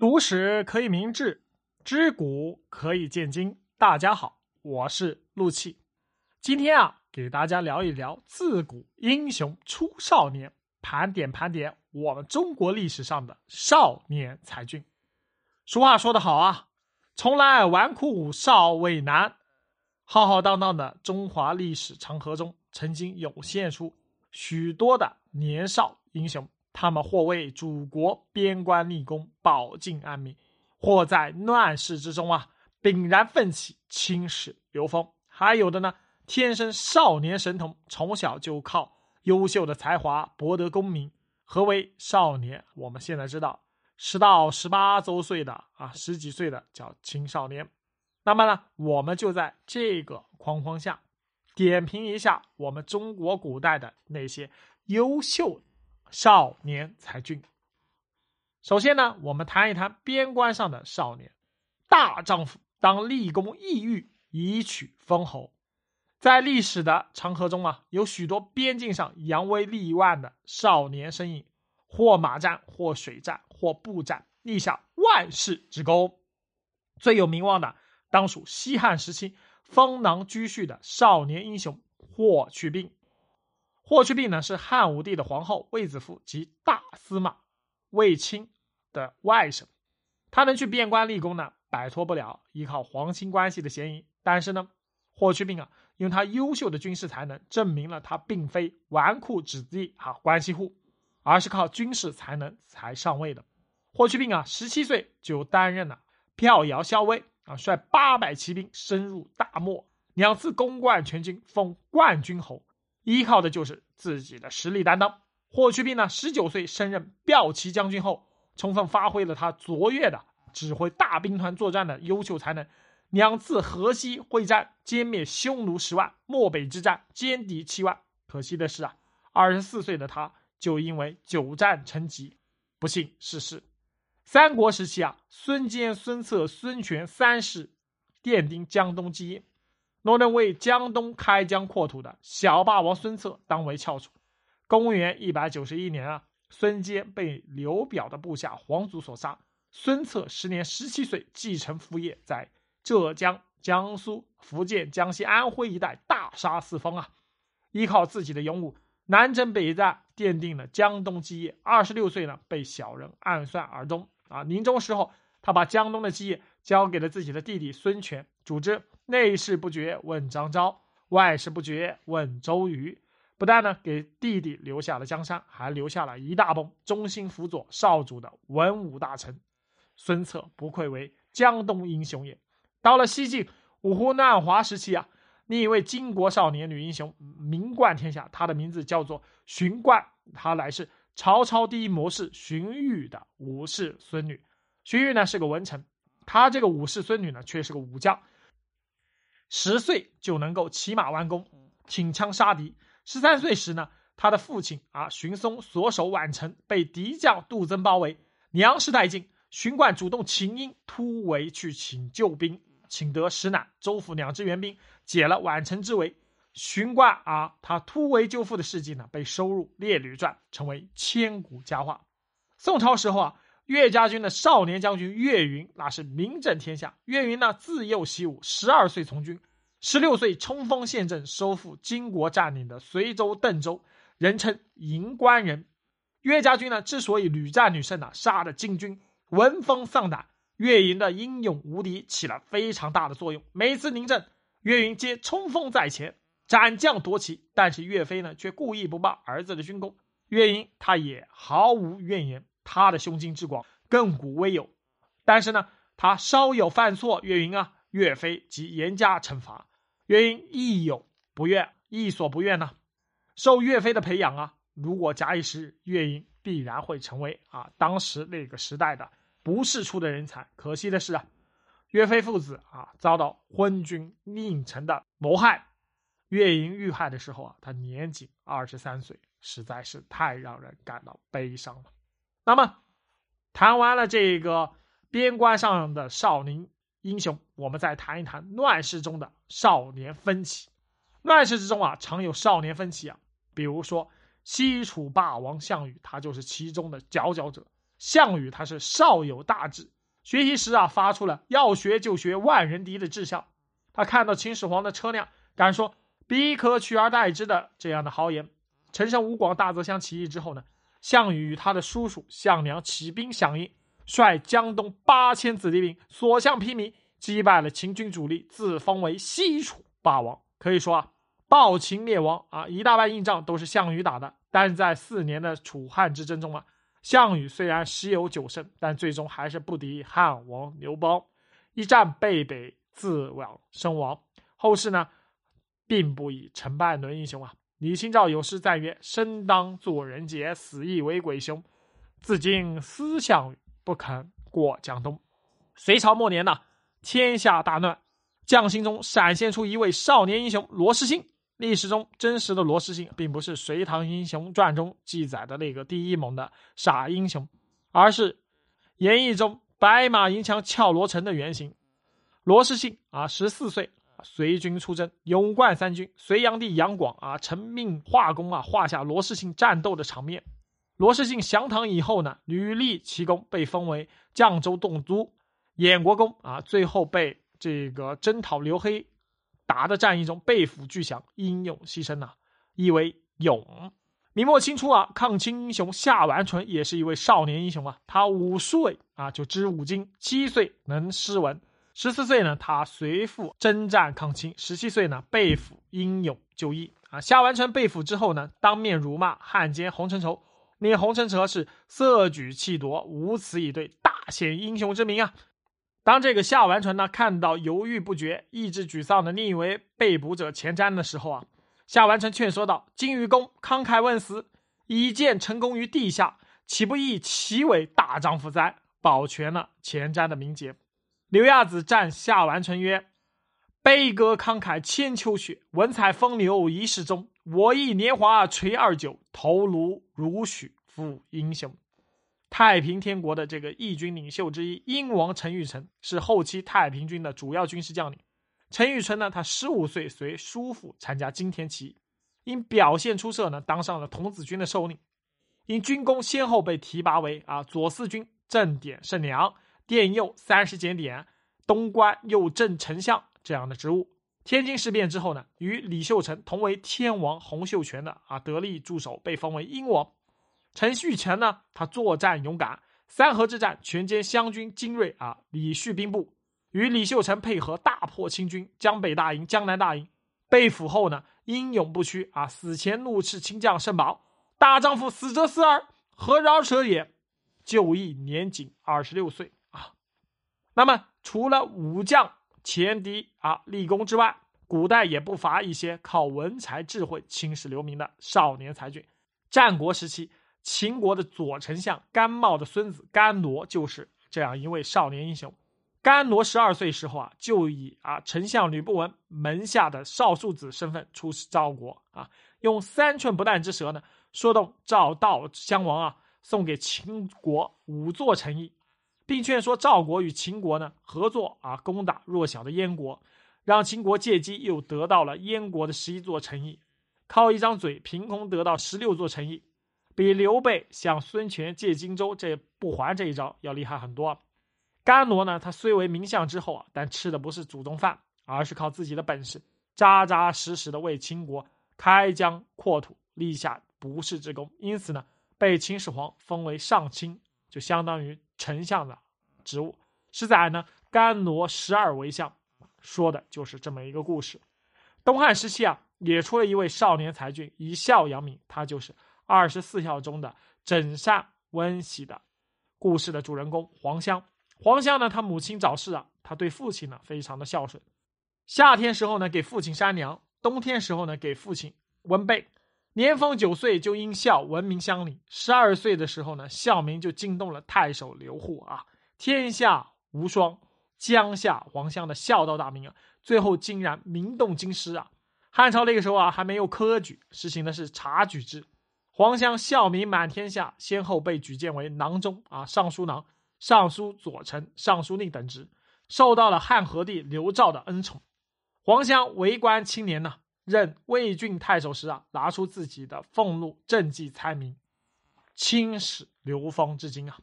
读史可以明志，知古可以鉴今。大家好，我是陆气。今天啊，给大家聊一聊自古英雄出少年，盘点盘点我们中国历史上的少年才俊。俗话说得好啊，从来纨绔少伟男。浩浩荡荡的中华历史长河中，曾经涌现出许多的年少英雄。他们或为祖国边关立功，保境安民；或在乱世之中啊，凛然奋起，青史留风。还有的呢，天生少年神童，从小就靠优秀的才华博得功名。何为少年？我们现在知道，十到十八周岁的啊，十几岁的叫青少年。那么呢，我们就在这个框框下，点评一下我们中国古代的那些优秀。少年才俊。首先呢，我们谈一谈边关上的少年，大丈夫当立功异域，以取封侯。在历史的长河中啊，有许多边境上扬威立万的少年身影，或马战，或水战，或步战，立下万世之功。最有名望的，当属西汉时期封囊居胥的少年英雄霍去病。霍去病呢是汉武帝的皇后卫子夫及大司马卫青的外甥，他能去边关立功呢，摆脱不了依靠皇亲关系的嫌疑。但是呢，霍去病啊，用他优秀的军事才能，证明了他并非纨绔子弟啊关系户，而是靠军事才能才上位的。霍去病啊，十七岁就担任了骠遥校尉啊，率八百骑兵深入大漠，两次攻冠全军，封冠军侯。依靠的就是自己的实力担当。霍去病呢，十九岁升任骠骑将军后，充分发挥了他卓越的指挥大兵团作战的优秀才能。两次河西会战歼灭匈奴十万，漠北之战歼敌七万。可惜的是啊，二十四岁的他就因为久战成疾，不幸逝世。三国时期啊，孙坚、孙策、孙权三世奠定江东基业。诺任为江东开疆扩土的小霸王孙策当为翘楚。公元一百九十一年啊，孙坚被刘表的部下黄祖所杀。孙策时年十七岁，继承父业，在浙江、江苏、福建、江西、安徽一带大杀四方啊！依靠自己的勇武，南征北战，奠定了江东基业。二十六岁呢，被小人暗算而终啊！临终时候，他把江东的基业交给了自己的弟弟孙权，主之。内事不决问张昭，外事不决问周瑜。不但呢给弟弟留下了江山，还留下了一大帮忠心辅佐少主的文武大臣。孙策不愧为江东英雄也。到了西晋五胡乱华时期啊，另一位巾帼少年女英雄名冠天下，她的名字叫做荀冠，她乃是曹操第一谋士荀彧的五世孙女。荀彧呢是个文臣，她这个五世孙女呢却是个武将。十岁就能够骑马弯弓，挺枪杀敌。十三岁时呢，他的父亲啊荀松所守宛城被敌将杜增包围，粮食殆尽。荀冠主动请缨突围去请救兵，请得石乃、周府两支援兵，解了宛城之围。荀冠啊，他突围救父的事迹呢，被收入《列女传》，成为千古佳话。宋朝时候啊，岳家军的少年将军岳云那是名震天下。岳云呢，自幼习武，十二岁从军。十六岁冲锋陷阵，收复金国占领的随州、邓州，人称银关人。岳家军呢，之所以屡战屡胜呢，杀的金军闻风丧胆。岳云的英勇无敌，起了非常大的作用。每次临阵，岳云皆冲锋在前，斩将夺旗。但是岳飞呢，却故意不报儿子的军功。岳云他也毫无怨言，他的胸襟之广，亘古未有。但是呢，他稍有犯错，岳云啊，岳飞即严加惩罚。岳云亦有不愿，亦所不愿呢？受岳飞的培养啊，如果假以时日，岳云必然会成为啊当时那个时代的不世出的人才。可惜的是啊，岳飞父子啊遭到昏君佞臣的谋害。岳云遇害的时候啊，他年仅二十三岁，实在是太让人感到悲伤了。那么，谈完了这个边关上的少林。英雄，我们再谈一谈乱世中的少年分歧。乱世之中啊，常有少年分歧啊。比如说西楚霸王项羽，他就是其中的佼佼者。项羽他是少有大志，学习时啊发出了要学就学万人敌的志向。他看到秦始皇的车辆，敢说彼可取而代之的这样的豪言。陈胜吴广大泽乡起义之后呢，项羽与他的叔叔项梁起兵响应，率江东八千子弟兵所向披靡，击败了秦军主力，自封为西楚霸王。可以说啊，暴秦灭亡啊，一大半硬仗都是项羽打的。但是在四年的楚汉之争中啊。项羽虽然十有九胜，但最终还是不敌汉王刘邦，一战被北，自亡身亡。后世呢，并不以成败论英雄啊。李清照有诗赞曰：“生当作人杰，死亦为鬼雄。自今思项羽，不肯过江东。”隋朝末年呢，天下大乱，将星中闪现出一位少年英雄罗士信。历史中真实的罗士信，并不是《隋唐英雄传》中记载的那个第一猛的傻英雄，而是演义中白马银枪俏罗成的原型。罗士信啊，十四岁随军出征，勇冠三军。隋炀帝杨广啊，承命画工啊，画下罗士信战斗的场面。罗士信降唐以后呢，屡立奇功，被封为绛州洞都，燕国公啊，最后被这个征讨刘黑。达的战役中被俘巨降，英勇牺牲呐，意为勇。明末清初啊，抗清英雄夏完淳也是一位少年英雄啊。他五岁啊就知五经，七岁能诗文，十四岁呢他随父征战抗清，十七岁呢被俘英勇就义啊。夏完淳被俘之后呢，当面辱骂汉奸洪承畴，令洪承畴是色举气夺，无词以对，大显英雄之名啊。当这个夏完淳呢看到犹豫不决、意志沮丧的另一位被捕者钱瞻的时候啊，夏完淳劝说道：“金鱼公慷慨问死，以见成功于地下，岂不亦其为大丈夫哉？”保全了钱瞻的名节。刘亚子赞夏完淳曰：“悲歌慷慨千秋雪，文采风流一世中。我亦年华垂二九，头颅如许负英雄。”太平天国的这个义军领袖之一，英王陈玉成是后期太平军的主要军事将领。陈玉成呢，他十五岁随叔父参加金田起义，因表现出色呢，当上了童子军的首领。因军功先后被提拔为啊左四军正典胜良、殿右三十检点、东关右正丞相这样的职务。天津事变之后呢，与李秀成同为天王洪秀全的啊得力助手，被封为英王。陈旭成呢，他作战勇敢，三河之战全歼湘军精锐啊，李旭兵部与李秀成配合大破清军，江北大营、江南大营。被俘后呢，英勇不屈啊，死前怒斥清将盛宝：“大丈夫死则死耳，何饶者也？”就义年仅二十六岁。那么，除了武将、前敌啊立功之外，古代也不乏一些靠文才智慧青史留名的少年才俊。战国时期。秦国的左丞相甘茂的孙子甘罗就是这样一位少年英雄。甘罗十二岁时候啊，就以啊丞相吕不韦门下的少庶子身份出使赵国啊，用三寸不烂之舌呢，说动赵悼襄王啊，送给秦国五座城邑，并劝说赵国与秦国呢合作啊，攻打弱小的燕国，让秦国借机又得到了燕国的十一座城邑，靠一张嘴凭空得到十六座城邑。比刘备向孙权借荆州这不还这一招要厉害很多。甘罗呢，他虽为名相之后啊，但吃的不是祖宗饭，而是靠自己的本事，扎扎实实的为秦国开疆扩土，立下不世之功。因此呢，被秦始皇封为上卿，就相当于丞相的职务。史载呢，甘罗十二为相，说的就是这么一个故事。东汉时期啊，也出了一位少年才俊，以孝扬名，他就是。二十四孝中的枕善温喜的故事的主人公黄香。黄香呢，他母亲早逝啊，他对父亲呢非常的孝顺。夏天时候呢，给父亲扇凉；冬天时候呢，给父亲温被。年方九岁就因孝闻名乡里。十二岁的时候呢，孝名就惊动了太守刘祜啊，天下无双，江夏黄香的孝道大名啊，最后竟然名动京师啊。汉朝那个时候啊，还没有科举，实行的是察举制。黄香孝名满天下，先后被举荐为郎中啊、尚书郎、尚书左丞、尚书令等职，受到了汉和帝刘肇的恩宠。黄香为官清年呢，任魏郡太守时啊，拿出自己的俸禄政绩猜谜，青史流芳至今啊。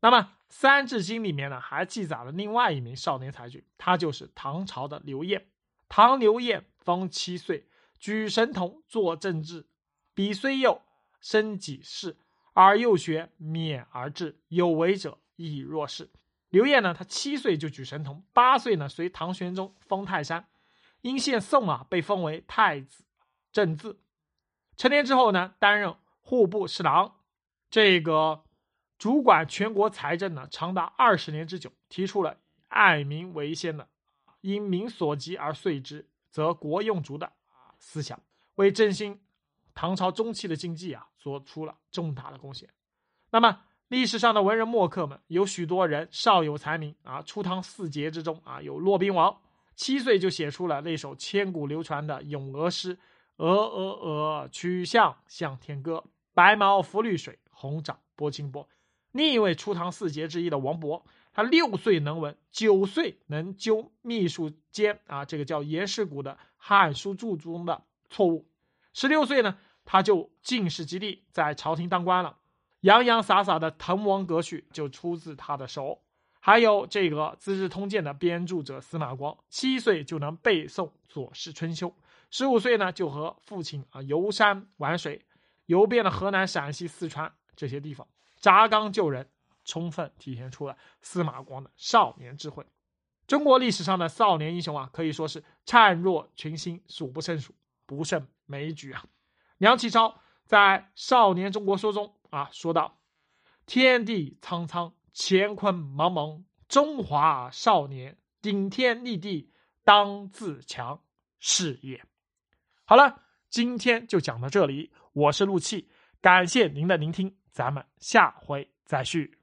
那么《三字经》里面呢，还记载了另外一名少年才俊，他就是唐朝的刘晏。唐刘晏方七岁，举神童，作政治。彼虽幼，身己事，而幼学，勉而志，有为者亦若是。刘晏呢，他七岁就举神童，八岁呢随唐玄宗封泰山，因献宋啊，被封为太子正字。成年之后呢，担任户部侍郎，这个主管全国财政呢，长达二十年之久，提出了爱民为先的，因民所急而遂之，则国用足的思想，为振兴。唐朝中期的经济啊，做出了重大的贡献。那么，历史上的文人墨客们，有许多人少有才名啊。初唐四杰之中啊，有骆宾王，七岁就写出了那首千古流传的咏鹅诗：“鹅鹅鹅，曲项向天歌。白毛浮绿水，红掌拨清波。”另一位初唐四杰之一的王勃，他六岁能文，九岁能纠秘书监啊，这个叫颜世谷的《汉书注》中的错误。十六岁呢。他就进士及第，在朝廷当官了。洋洋洒洒的《滕王阁序》就出自他的手。还有这个《资治通鉴》的编著者司马光，七岁就能背诵《左氏春秋》，十五岁呢就和父亲啊游山玩水，游遍了河南、陕西、四川这些地方，砸缸救人，充分体现出了司马光的少年智慧。中国历史上的少年英雄啊，可以说是灿若群星，数不胜数，不胜枚举啊。梁启超在《少年中国说》中啊说道：“天地苍苍，乾坤茫茫，中华少年，顶天立地，当自强，事业。”好了，今天就讲到这里。我是陆气，感谢您的聆听，咱们下回再续。